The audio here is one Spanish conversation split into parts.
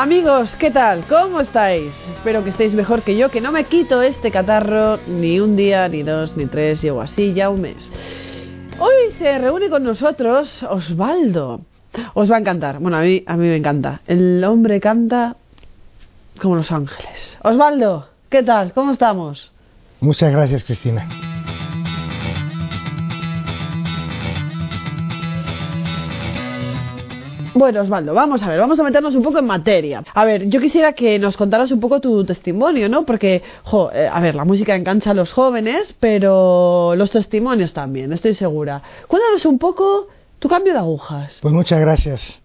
Amigos, ¿qué tal? ¿Cómo estáis? Espero que estéis mejor que yo, que no me quito este catarro ni un día, ni dos, ni tres, llevo así ya un mes. Hoy se reúne con nosotros Osvaldo. Os va a encantar. Bueno, a mí, a mí me encanta. El hombre canta como los ángeles. Osvaldo, ¿qué tal? ¿Cómo estamos? Muchas gracias, Cristina. Bueno, Osvaldo, vamos a ver, vamos a meternos un poco en materia. A ver, yo quisiera que nos contaras un poco tu testimonio, ¿no? Porque, jo, eh, a ver, la música engancha a los jóvenes, pero los testimonios también, estoy segura. Cuéntanos un poco tu cambio de agujas. Pues muchas gracias.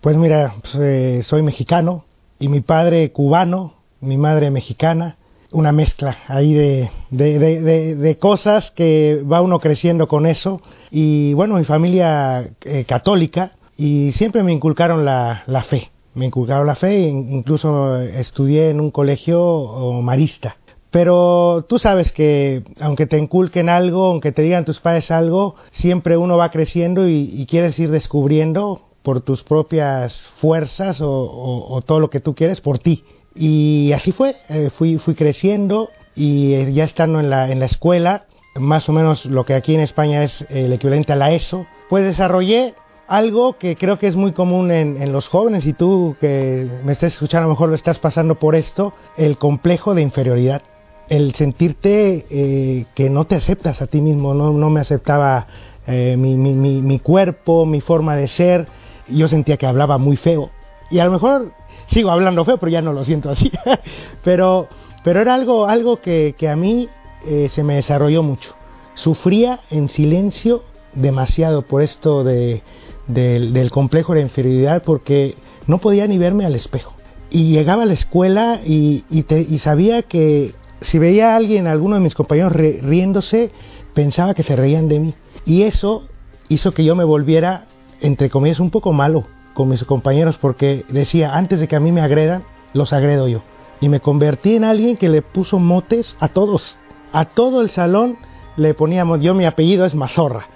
Pues mira, pues, eh, soy mexicano y mi padre cubano, mi madre mexicana, una mezcla ahí de, de, de, cosas que va uno creciendo con eso. Y bueno, mi familia eh, católica y siempre me inculcaron la, la fe. Me inculcaron la fe, e incluso estudié en un colegio marista. Pero tú sabes que aunque te inculquen algo, aunque te digan tus padres algo, siempre uno va creciendo y, quieres ir descubriendo por tus propias fuerzas o, o, o, todo lo que tú quieres por ti. Y así fue, eh, fui, fui creciendo y eh, ya estando en la, en la escuela, más o menos lo que aquí en España es el equivalente a la ESO, pues desarrollé algo que creo que es muy común en, los jóvenes y tú que me estás escuchando a lo mejor lo estás pasando por esto, el complejo de inferioridad, el sentirte eh, que no te aceptas a ti mismo, no, no me aceptaba eh, mi, mi, mi, mi, cuerpo, mi forma de ser, yo sentía que hablaba muy feo. Y a lo mejor sigo hablando feo, pero ya no lo siento así, pero, pero era algo, algo que, que a mí eh, se me desarrolló mucho, sufría en silencio demasiado por esto de del, complejo de inferioridad porque no podía ni verme al espejo. Y llegaba a la escuela y sabía que si veía a alguien, a alguno de mis compañeros riéndose, pensaba que se reían de mí. Y eso hizo que yo me volviera, entre comillas, un poco malo con mis compañeros porque decía, antes de que a mí me agredan, los agredo yo. Y me convertí en alguien que le puso motes a todos. A todo el salón le poníamos, yo mi apellido es Mazorra.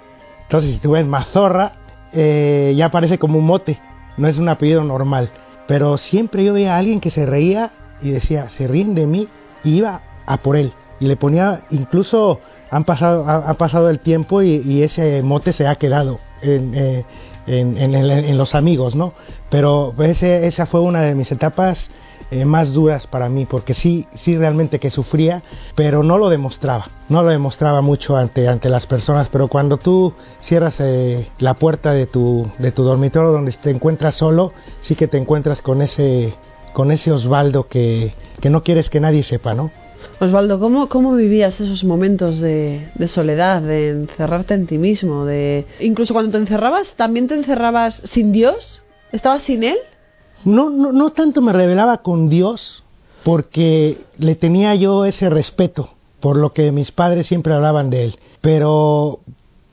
Entonces, si tú ves Mazorra, eh, ya parece como un mote, no es un apellido normal. Pero siempre yo veía a alguien que se reía y decía, se ríen de mí, y iba a por él. Y le ponía, incluso han pasado, ha, pasado el tiempo y, ese mote se ha quedado en, eh, en, en los amigos, ¿no? Pero ese, esa fue una de mis etapas eh, más duras para mí, porque sí, sí realmente que sufría, pero no lo demostraba, no lo demostraba mucho ante, ante las personas, pero cuando tú cierras eh, la puerta de tu, de tu dormitorio donde te encuentras solo, sí que te encuentras con ese, con ese Osvaldo que, que no quieres que nadie sepa, ¿no? Osvaldo, ¿cómo, ¿cómo vivías esos momentos de, de, soledad, de encerrarte en ti mismo? De... Incluso cuando te encerrabas, ¿también te encerrabas sin Dios? ¿Estabas sin Él? No, no, no tanto me revelaba con Dios, porque le tenía yo ese respeto por lo que mis padres siempre hablaban de Él. Pero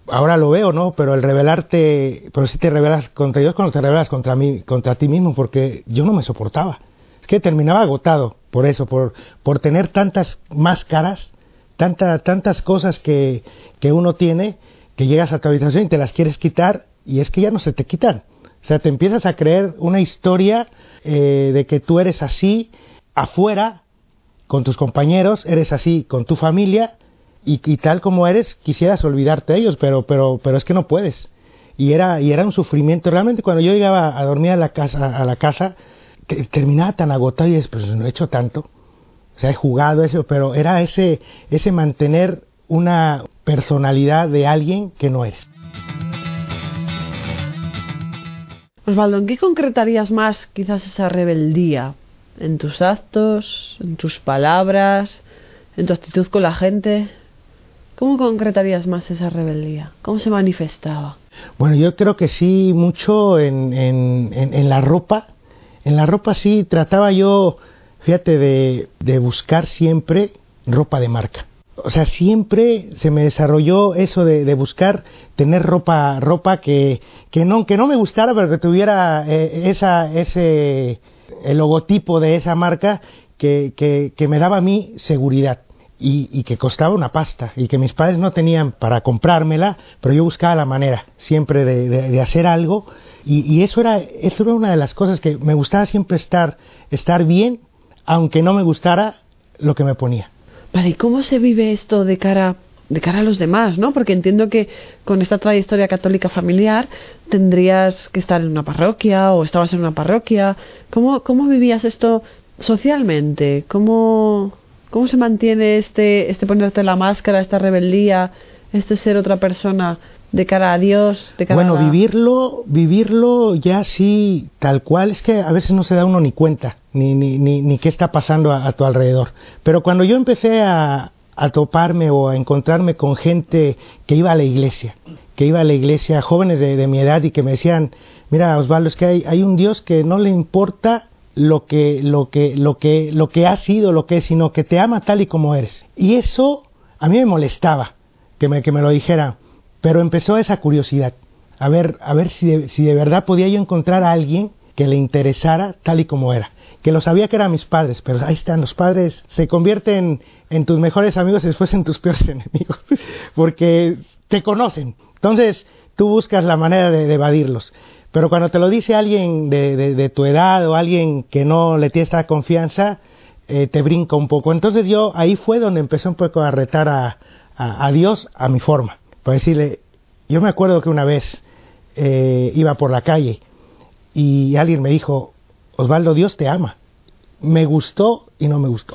ahora lo veo, ¿no? Pero el revelarte, pero si sí te revelas contra Dios cuando te revelas contra mí, contra ti mismo, porque yo no me soportaba. Es que terminaba agotado por eso, por, por tener tantas máscaras, tanta, tantas cosas que, que uno tiene, que llegas a tu habitación y te las quieres quitar, y es que ya no se te quitan. O sea, te empiezas a creer una historia eh, de que tú eres así afuera, con tus compañeros, eres así con tu familia, y, tal como eres, quisieras olvidarte de ellos, pero, pero, pero es que no puedes. Y era, y era un sufrimiento. Realmente cuando yo llegaba a dormir a la casa, a la casa que terminaba tan agotado y después pues no he hecho tanto. O sea, he jugado eso, pero era ese, ese mantener una personalidad de alguien que no eres. Osvaldo, ¿en qué concretarías más quizás esa rebeldía? ¿En tus actos? ¿En tus palabras? ¿En tu actitud con la gente? ¿Cómo concretarías más esa rebeldía? ¿Cómo se manifestaba? Bueno, yo creo que sí, mucho en, en, en, en la ropa. En la ropa sí trataba yo, fíjate, de, de buscar siempre ropa de marca o sea, siempre se me desarrolló eso de, de buscar tener ropa, ropa que, que, no, que no me gustara, pero que tuviera eh, esa, ese, el logotipo de esa marca que, que, que, me daba a mí seguridad. y, que costaba una pasta y que mis padres no tenían para comprármela, pero yo buscaba la manera siempre de, hacer algo y, eso, era, eso era una de las cosas que me gustaba siempre estar, estar bien, aunque no me gustara lo que me ponía. Vale, ¿y cómo se vive esto de cara de cara a los demás, ¿no? Porque entiendo que con esta trayectoria católica familiar tendrías que estar en una parroquia o estabas en una parroquia. ¿Cómo, cómo vivías esto socialmente? ¿Cómo, ¿Cómo se mantiene este, este ponerte la máscara, esta rebeldía, este ser otra persona de cara a Dios? De cara bueno, vivirlo, vivirlo ya sí, tal cual, es que a veces no se da uno ni cuenta, ni, ni, ni, ni qué está pasando a, tu alrededor. Pero cuando yo empecé a, a toparme o a encontrarme con gente que iba a la iglesia, que iba a la iglesia, jóvenes de, de mi edad y que me decían, mira Osvaldo, es que hay, hay un Dios que no le importa lo que, lo que, lo que, lo que has sido, lo que es, sino que te ama tal y como eres. Y eso a mí me molestaba que me, que me lo dijera, pero empezó esa curiosidad, a ver, a ver si de, si de verdad podía yo encontrar a alguien que le interesara tal y como era. Que lo sabía que eran mis padres, pero ahí están, los padres se convierten en tus mejores amigos y después en tus peores enemigos, porque te conocen. Entonces, tú buscas la manera de evadirlos. Pero cuando te lo dice alguien de, tu edad o alguien que no le tiene esta confianza, eh, te brinca un poco. Entonces yo ahí fue donde empecé un poco a retar a, a, Dios a mi forma. Para decirle, yo me acuerdo que una vez eh, iba por la calle y alguien me dijo, Osvaldo, Dios te ama. Me gustó y no me gustó.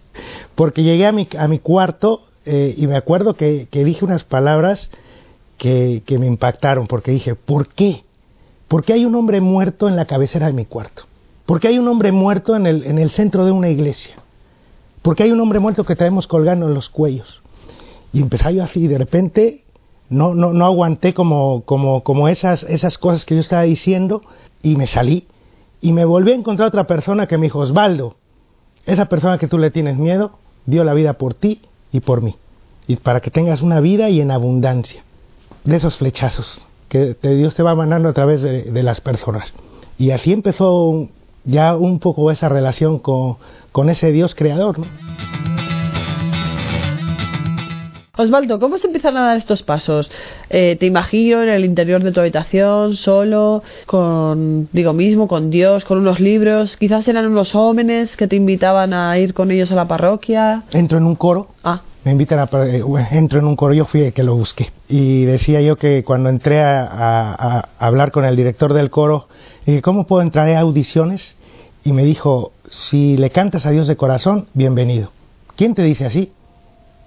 Porque llegué a mi, a mi cuarto eh, y me acuerdo que, que dije unas palabras que, que me impactaron, porque dije, ¿por qué? ¿Por qué hay un hombre muerto en la cabecera de mi cuarto? ¿Por qué hay un hombre muerto en el, en el centro de una iglesia? ¿Por qué hay un hombre muerto que traemos colgando en los cuellos? Y empecé yo así, y de repente no, no, no aguanté como, como, como esas, esas cosas que yo estaba diciendo y me salí. Y me volví a encontrar otra persona que me dijo, Osvaldo, esa persona que tú le tienes miedo, dio la vida por ti y por mí. Y para que tengas una vida y en abundancia. De esos flechazos que Dios te va mandando a través de, las personas. Y así empezó ya un poco esa relación con, con ese Dios creador. Osvaldo, ¿cómo se empiezan a dar estos pasos? Eh, te imagino en el interior de tu habitación, solo, con, digo mismo, con Dios, con unos libros. Quizás eran unos jóvenes que te invitaban a ir con ellos a la parroquia. Entro en un coro. Ah me invitan a eh, entro en un coro yo fui el que lo busqué y decía yo que cuando entré a, hablar con el director del coro dije cómo puedo entrar a audiciones y me dijo si le cantas a Dios de corazón bienvenido quién te dice así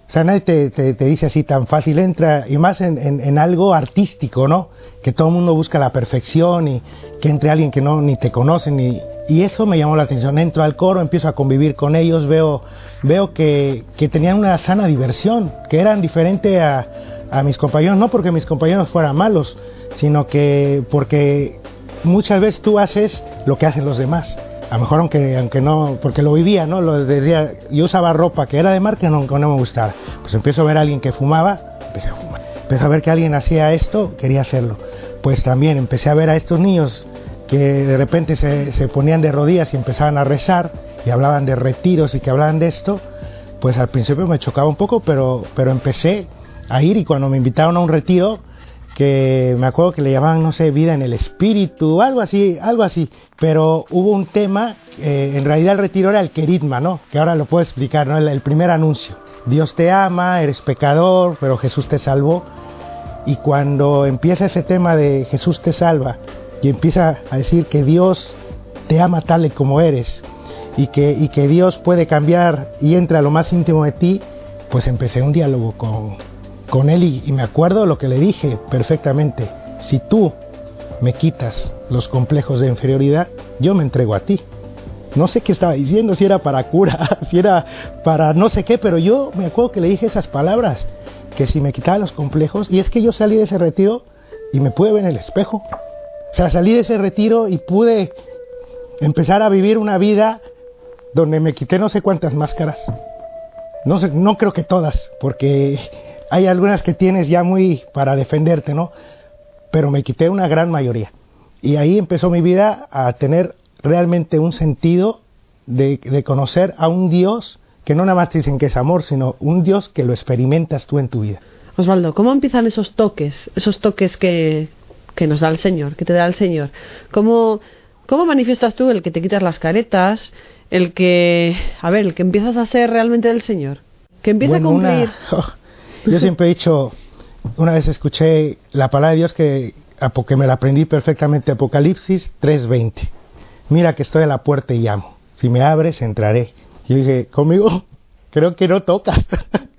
o sea nadie te, dice así tan fácil entra y más en, algo artístico no que todo el mundo busca la perfección y que entre alguien que no ni te conoce ni y eso me llamó la atención. Entro al coro, empiezo a convivir con ellos, veo, veo que, que tenían una sana diversión, que eran diferentes a, a mis compañeros, no porque mis compañeros fueran malos, sino que porque muchas veces tú haces lo que hacen los demás. A lo mejor aunque, aunque no, porque lo vivía, ¿no? Lo decía, yo usaba ropa que era de marca no, no me gustaba. Pues empiezo a ver a alguien que fumaba, empecé a fumar. Empecé a ver que alguien hacía esto, quería hacerlo. Pues también empecé a ver a estos niños que de repente se, se, ponían de rodillas y empezaban a rezar y hablaban de retiros y que hablaban de esto, pues al principio me chocaba un poco, pero, pero empecé a ir y cuando me invitaron a un retiro, que me acuerdo que le llamaban, no sé, vida en el espíritu, algo así, algo así, pero hubo un tema, eh, en realidad el retiro era el queritma, ¿no? Que ahora lo puedo explicar, ¿no? el primer anuncio. Dios te ama, eres pecador, pero Jesús te salvó. Y cuando empieza ese tema de Jesús te salva, y empieza a decir que Dios te ama tal y como eres y que, y que Dios puede cambiar y entra a lo más íntimo de ti, pues empecé un diálogo con, con él y, me acuerdo lo que le dije perfectamente. Si tú me quitas los complejos de inferioridad, yo me entrego a ti. No sé qué estaba diciendo, si era para cura, si era para no sé qué, pero yo me acuerdo que le dije esas palabras, que si me quitaba los complejos, y es que yo salí de ese retiro y me pude ver en el espejo. O sea, salí de ese retiro y pude empezar a vivir una vida donde me quité no sé cuántas máscaras. No, sé, no creo que todas, porque hay algunas que tienes ya muy para defenderte, ¿no? Pero me quité una gran mayoría. Y ahí empezó mi vida a tener realmente un sentido de, de conocer a un Dios que no nada más te dicen que es amor, sino un Dios que lo experimentas tú en tu vida. Osvaldo, ¿cómo empiezan esos toques, esos toques que, que nos da el Señor, que te da el Señor? ¿Cómo, ¿Cómo manifiestas tú el que te quitas las caretas, el que, a ver, el que empiezas a ser realmente del Señor? Que empieza a cumplir. yo siempre he dicho, una vez escuché la palabra de Dios que, que me la aprendí perfectamente, Apocalipsis 3:20. Mira que estoy a la puerta y llamo. Si me abres, entraré. Yo dije, conmigo, creo que no tocas.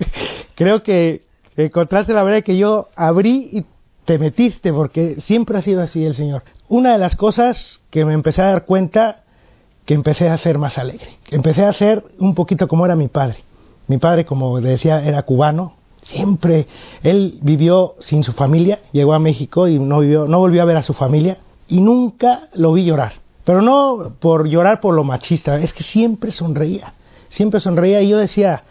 creo que encontraste la verdad que yo abrí y te metiste, porque siempre ha sido así el Señor. Una de las cosas que me empecé a dar cuenta, que empecé a ser más alegre. Empecé a ser un poquito como era mi padre. Mi padre, como decía, era cubano. Siempre él vivió sin su familia, llegó a México y no, vivió, no volvió a ver a su familia y nunca lo vi llorar. Pero no por llorar por lo machista, es que siempre sonreía. Siempre sonreía y yo decía,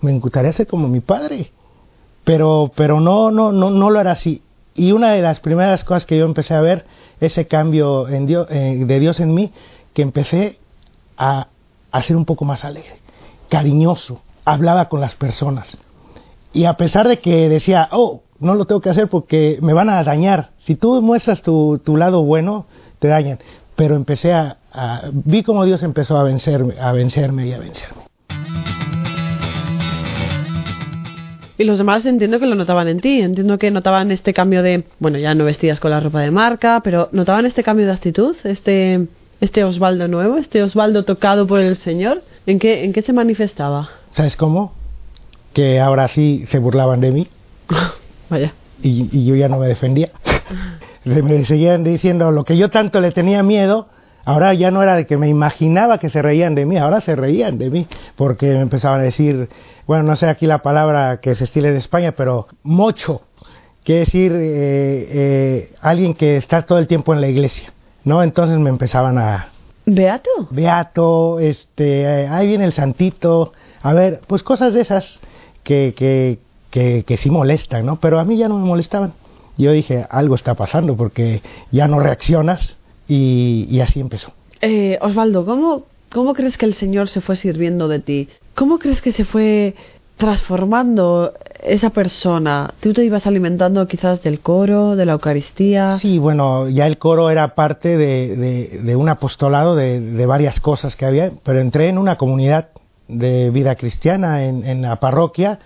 me gustaría ser como mi padre. Pero, pero no, no, no, no lo era así. Y una de las primeras cosas que yo empecé a ver, ese cambio eh, de Dios en mí, que empecé a, a ser un poco más alegre, cariñoso, hablaba con las personas. Y a pesar de que decía, oh, no lo tengo que hacer porque me van a dañar. Si tú muestras tu, tu lado bueno, te dañan. Pero empecé a, a, vi como Dios empezó a vencerme, a vencerme y a vencerme. Y los demás entiendo que lo notaban en ti, entiendo que notaban este cambio de, bueno, ya no vestías con la ropa de marca, pero notaban este cambio de actitud, este, este Osvaldo nuevo, este Osvaldo tocado por el Señor. ¿En qué, en qué se manifestaba? ¿Sabes cómo? Que ahora sí se burlaban de mí. Vaya. Y, y yo ya no me defendía. me seguían diciendo lo que yo tanto le tenía miedo, Ahora ya no era de que me imaginaba que se reían de mí, ahora se reían de mí, porque me empezaban a decir, bueno, no sé aquí la palabra que se estila en España, pero mocho, quiere decir eh, eh, alguien que está todo el tiempo en la iglesia, ¿no? Entonces me empezaban a... ¿Beato? Beato, este, ahí viene el santito, a ver, pues cosas de esas que, que, que, que sí molestan, ¿no? Pero a mí ya no me molestaban. Yo dije, algo está pasando porque ya no reaccionas y, y así empezó. Eh, Osvaldo, ¿cómo, ¿cómo crees que el Señor se fue sirviendo de ti? ¿Cómo crees que se fue transformando esa persona? ¿Tú te ibas alimentando quizás del coro, de la Eucaristía? Sí, bueno, ya el coro era parte de, de, de un apostolado de, de, varias cosas que había, pero entré en una comunidad de vida cristiana en, en la parroquia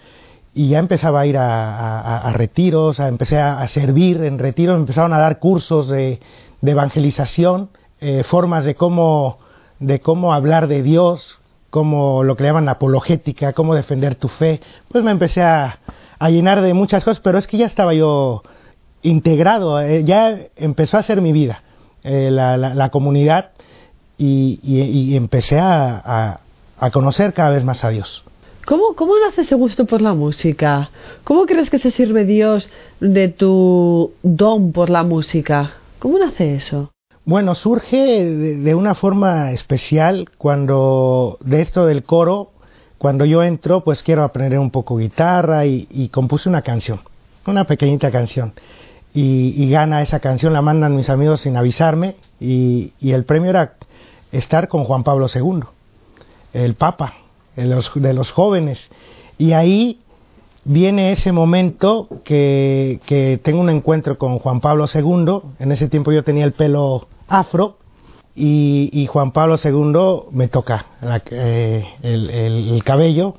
y ya empezaba a ir a, a, retiros, a, empecé a, servir en retiros, empezaron a dar cursos de, evangelización, eh, formas de cómo, de cómo hablar de Dios, como lo que le llaman apologética, cómo defender tu fe, pues me empecé a, a llenar de muchas cosas, pero es que ya estaba yo integrado, eh, ya empezó a ser mi vida, eh, la, la, comunidad, y, y, empecé a, a, conocer cada vez más a Dios. ¿Cómo, ¿Cómo nace ese gusto por la música? ¿Cómo crees que se sirve Dios de tu don por la música? ¿Cómo nace eso? Bueno, surge de, de, una forma especial cuando de esto del coro, cuando yo entro, pues quiero aprender un poco guitarra y, y compuse una canción, una pequeñita canción. Y, y, gana esa canción, la mandan mis amigos sin avisarme y, y, el premio era estar con Juan Pablo II, el Papa de los, jóvenes. Y ahí viene ese momento que, que, tengo un encuentro con Juan Pablo II. En ese tiempo yo tenía el pelo afro y, y Juan Pablo II me toca eh, el, el, el, cabello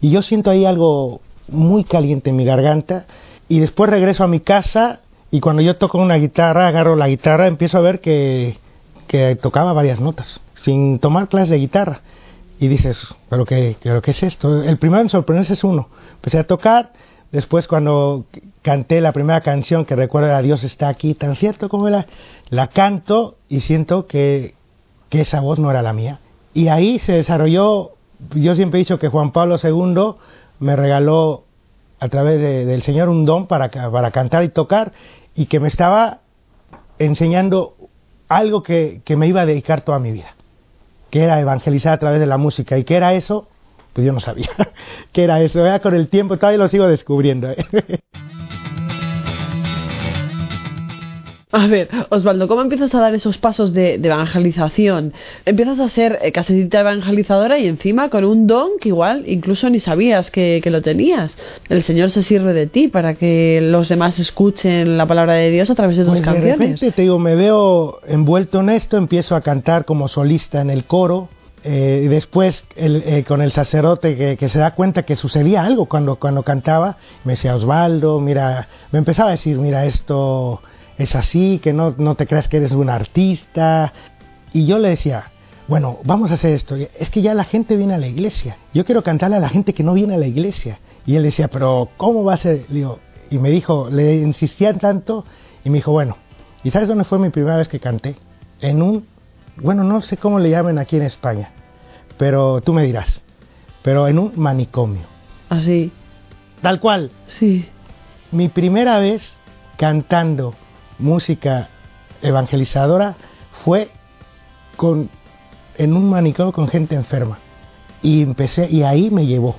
y yo siento ahí algo muy caliente en mi garganta y después regreso a mi casa y cuando yo toco una guitarra, agarro la guitarra, empiezo a ver que, que tocaba varias notas sin tomar clases de guitarra y dices, ¿pero qué, pero qué es esto? El primero en sorprenderse es uno. Empecé a tocar, después cuando canté la primera canción que recuerda a Dios está aquí, tan cierto como era, la canto y siento que, que esa voz no era la mía. Y ahí se desarrolló, yo siempre he dicho que Juan Pablo II me regaló a través de, del Señor un don para, para cantar y tocar y que me estaba enseñando algo que, que me iba a dedicar toda mi vida que era evangelizar a través de la música. ¿Y qué era eso? Pues yo no sabía qué era eso. ¿eh? Con el tiempo todavía lo sigo descubriendo. ¿eh? A ver, Osvaldo, ¿cómo empiezas a dar esos pasos de, evangelización? Empiezas a ser eh, casetita evangelizadora y encima con un don que igual incluso ni sabías que, lo tenías. El Señor se sirve de ti para que los demás escuchen la palabra de Dios a través de tus pues canciones. De repente, te digo, me veo envuelto en esto, empiezo a cantar como solista en el coro. Eh, y después eh, con el sacerdote que, que, se da cuenta que sucedía algo cuando, cuando cantaba, me decía Osvaldo, mira, me empezaba a decir, mira, esto es así, que no, no te creas que eres un artista. Y yo le decía, bueno, vamos a hacer esto. Es que ya la gente viene a la iglesia. Yo quiero cantarle a la gente que no viene a la iglesia. Y él decía, pero ¿cómo va a ser? Digo, y me dijo, le insistían tanto y me dijo, bueno, ¿y sabes dónde fue mi primera vez que canté? En un, bueno, no sé cómo le llamen aquí en España, pero tú me dirás, pero en un manicomio. Así. ¿Ah, Tal cual. Sí. Mi primera vez cantando música evangelizadora fue con, en un manicomio con gente enferma. Y empecé, y ahí me llevó.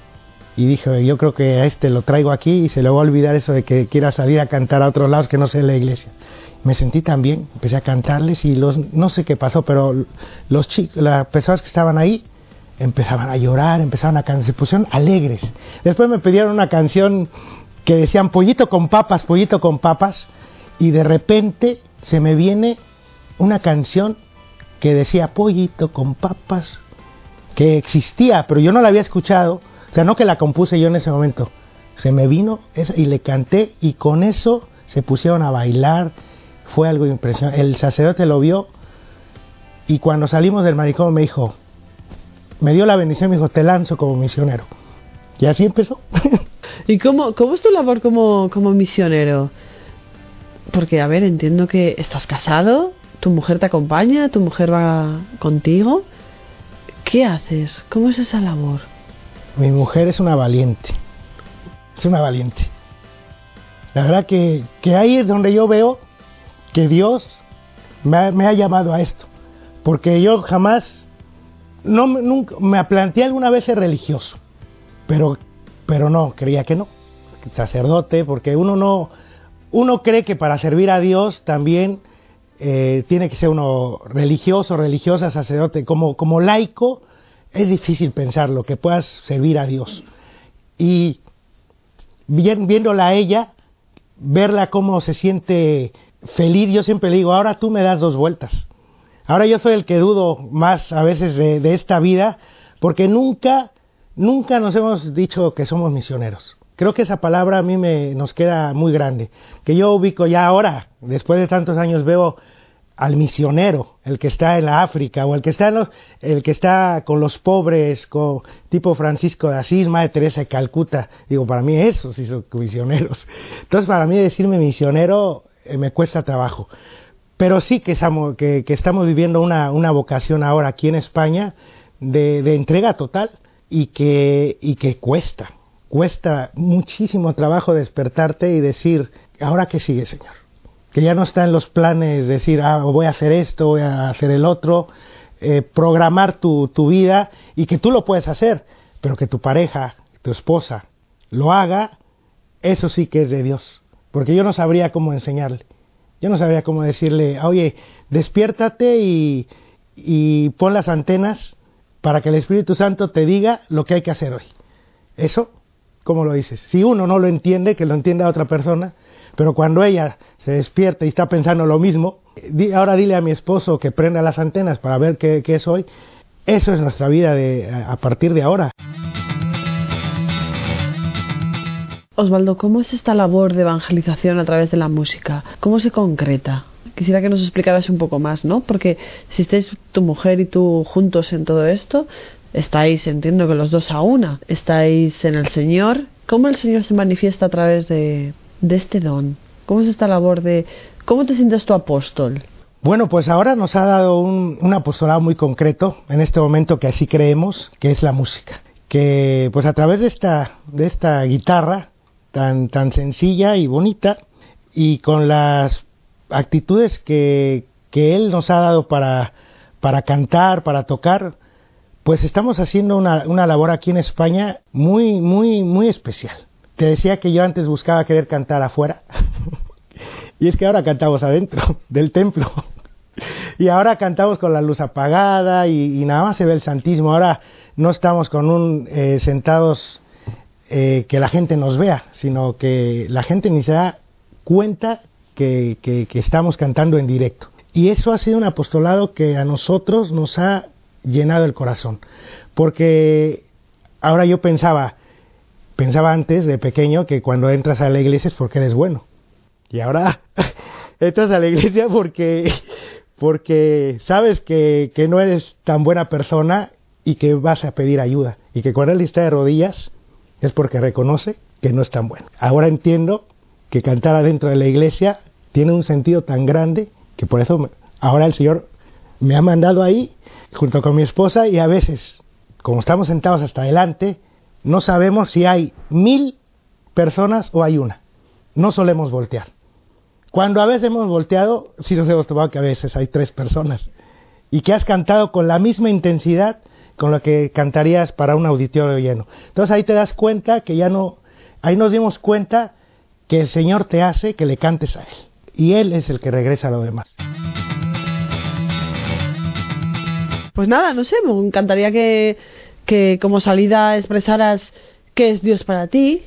Y dije, yo creo que a este lo traigo aquí y se le va a olvidar eso de que quiera salir a cantar a otros lados que no sea la iglesia. Me sentí tan bien, empecé a cantarles y los, no sé qué pasó, pero los chicos, las personas que estaban ahí empezaban a llorar, empezaban a cantar, se pusieron alegres. Después me pidieron una canción que decían pollito con papas, pollito con papas, y de repente se me viene una canción que decía pollito con papas, que existía, pero yo no la había escuchado, o sea, no que la compuse yo en ese momento, se me vino y le canté y con eso se pusieron a bailar, fue algo impresionante. El sacerdote lo vio y cuando salimos del manicomio me dijo, me dio la bendición, me dijo, te lanzo como misionero. Y así empezó. ¿Y cómo, cómo es tu labor como, como misionero? Porque, a ver, entiendo que estás casado, tu mujer te acompaña, tu mujer va contigo. ¿Qué haces? ¿Cómo es esa labor? Mi mujer es una valiente. Es una valiente. La verdad que, que ahí es donde yo veo que Dios me ha, me ha llamado a esto. Porque yo jamás, no, nunca, me planteé alguna vez ser religioso. Pero, pero no, creía que no. Sacerdote, porque uno no, uno cree que para servir a Dios también eh, tiene que ser uno religioso, religiosa, sacerdote. Como, como laico es difícil pensar lo que puedas servir a Dios. Y viéndola a ella, verla cómo se siente feliz, yo siempre le digo, ahora tú me das dos vueltas. Ahora yo soy el que dudo más a veces de esta vida, porque nunca, nunca nos hemos dicho que somos misioneros. Creo que esa palabra a mí me, nos queda muy grande. Que yo ubico ya ahora, después de tantos años, veo al misionero, el que está en la África, o el que está, en los, el que está con los pobres, tipo Francisco de Asís, Madre Teresa de Calcuta. Digo, para mí esos sí son misioneros. Entonces, para mí decirme misionero eh, me cuesta trabajo. Pero sí que estamos, viviendo una, una, vocación ahora aquí en España de, de entrega total y que, y que cuesta cuesta muchísimo trabajo despertarte y decir, ¿ahora qué sigue, Señor? Que ya no está en los planes decir, ah, voy a hacer esto, voy a hacer el otro, eh, programar tu, tu vida y que tú lo puedes hacer, pero que tu pareja, tu esposa, lo haga, eso sí que es de Dios. Porque yo no sabría cómo enseñarle. Yo no sabría cómo decirle, oye, despiértate y, y pon las antenas para que el Espíritu Santo te diga lo que hay que hacer hoy. Eso ¿Cómo lo dices? Si uno no lo entiende, que lo entienda otra persona, pero cuando ella se despierta y está pensando lo mismo, ahora dile a mi esposo que prenda las antenas para ver qué, es hoy, eso es nuestra vida de, a partir de ahora. Osvaldo, ¿cómo es esta labor de evangelización a través de la música? ¿Cómo se concreta? Quisiera que nos explicaras un poco más, ¿no? Porque si estáis tu mujer y tú juntos en todo esto, Estáis, entiendo que los dos a una, estáis en el Señor. ¿Cómo el Señor se manifiesta a través de, de este don? ¿Cómo es esta labor de... ¿Cómo te sientes tu apóstol? Bueno, pues ahora nos ha dado un, un, apostolado muy concreto en este momento que así creemos, que es la música. Que pues a través de esta, de esta guitarra tan, tan sencilla y bonita y con las actitudes que, que Él nos ha dado para, para cantar, para tocar, pues estamos haciendo una, una labor aquí en España muy, muy, muy especial. Te decía que yo antes buscaba querer cantar afuera Y es que ahora cantamos adentro del templo. Y ahora cantamos con la luz apagada y, nada más se ve el Santísimo. Ahora no estamos con un eh, sentados eh, que la gente nos vea, sino que la gente ni se da cuenta que, que, estamos cantando en directo. Y eso ha sido un apostolado que a nosotros nos ha llenado el corazón. Porque ahora yo pensaba, pensaba antes de pequeño que cuando entras a la iglesia es porque eres bueno. Y ahora entras a la iglesia porque, porque sabes que, que, no eres tan buena persona y que vas a pedir ayuda. Y que cuando él está de rodillas es porque reconoce que no es tan bueno. Ahora entiendo que cantar adentro de la iglesia tiene un sentido tan grande que por eso ahora el Señor me ha mandado ahí junto con mi esposa y a veces, como estamos sentados hasta adelante, no sabemos si hay mil personas o hay una. No solemos voltear. Cuando a veces hemos volteado, sí nos hemos tomado que a veces hay tres personas y que has cantado con la misma intensidad con la que cantarías para un auditorio lleno. Entonces ahí te das cuenta que ya no, ahí nos dimos cuenta que el Señor te hace que le cantes a Él y Él es el que regresa a lo demás. Pues nada, no sé, me encantaría que, que como salida expresaras qué es Dios para ti,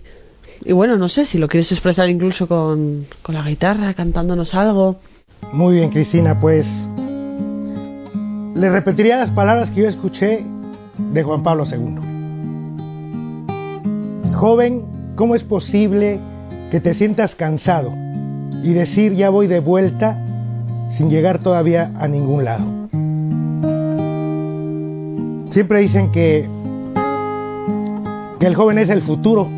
y bueno, no sé si lo quieres expresar incluso con, con la guitarra, cantándonos algo. Muy bien, Cristina, pues le repetiría las palabras que yo escuché de Juan Pablo II. Joven, ¿cómo es posible que te sientas cansado y decir ya voy de vuelta sin llegar todavía a ningún lado? Siempre dicen que, que el joven es el futuro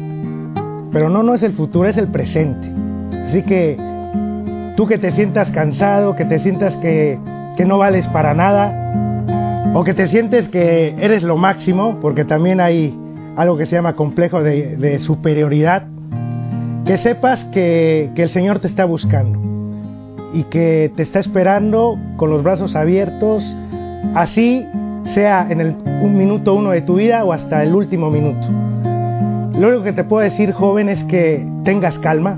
pero no, no es el futuro, es el presente. Así que tú que te sientas cansado, que te sientas que, no vales para nada, o que te sientes que eres lo máximo, porque también hay algo que se llama complejo de, superioridad, que sepas que, que, el Señor te está buscando y que te está esperando con los brazos abiertos, así sea en el un minuto uno de tu vida o hasta el último minuto. Lo único que te puedo decir, joven, es que tengas calma,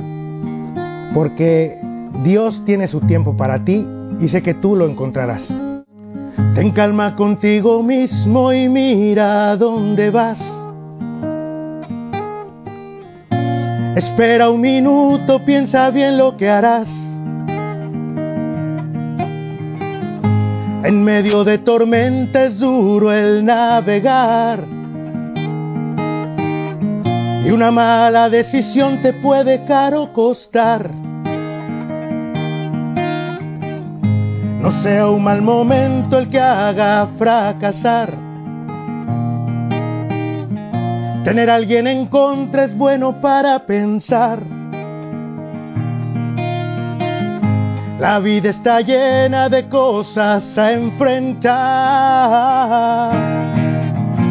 porque Dios tiene su tiempo para ti y sé que tú lo encontrarás. Ten calma contigo mismo y mira dónde vas. Espera un minuto, piensa bien lo que harás. En medio de tormenta es duro el navegar y una mala decisión te puede caro costar. No sea un mal momento el que haga fracasar. Tener a alguien en contra es bueno para pensar. La vida está llena de cosas a enfrentar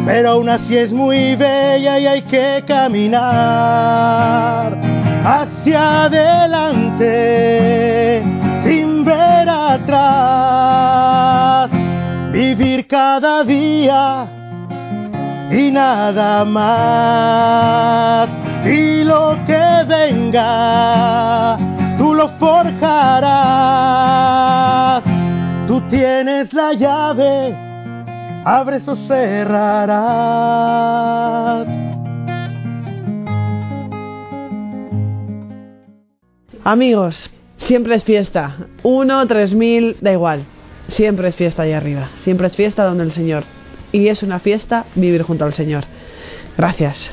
pero aún así es muy bella y hay que caminar hacia adelante sin ver atrás, vivir cada día y nada más. Y lo que venga, lo forjarás. Tú tienes la llave abres o cerrarás. Amigos, siempre es fiesta. Uno, tres mil, da igual. Siempre es fiesta ahí arriba. Siempre es fiesta donde el Señor. Y es una fiesta vivir junto al Señor. Gracias.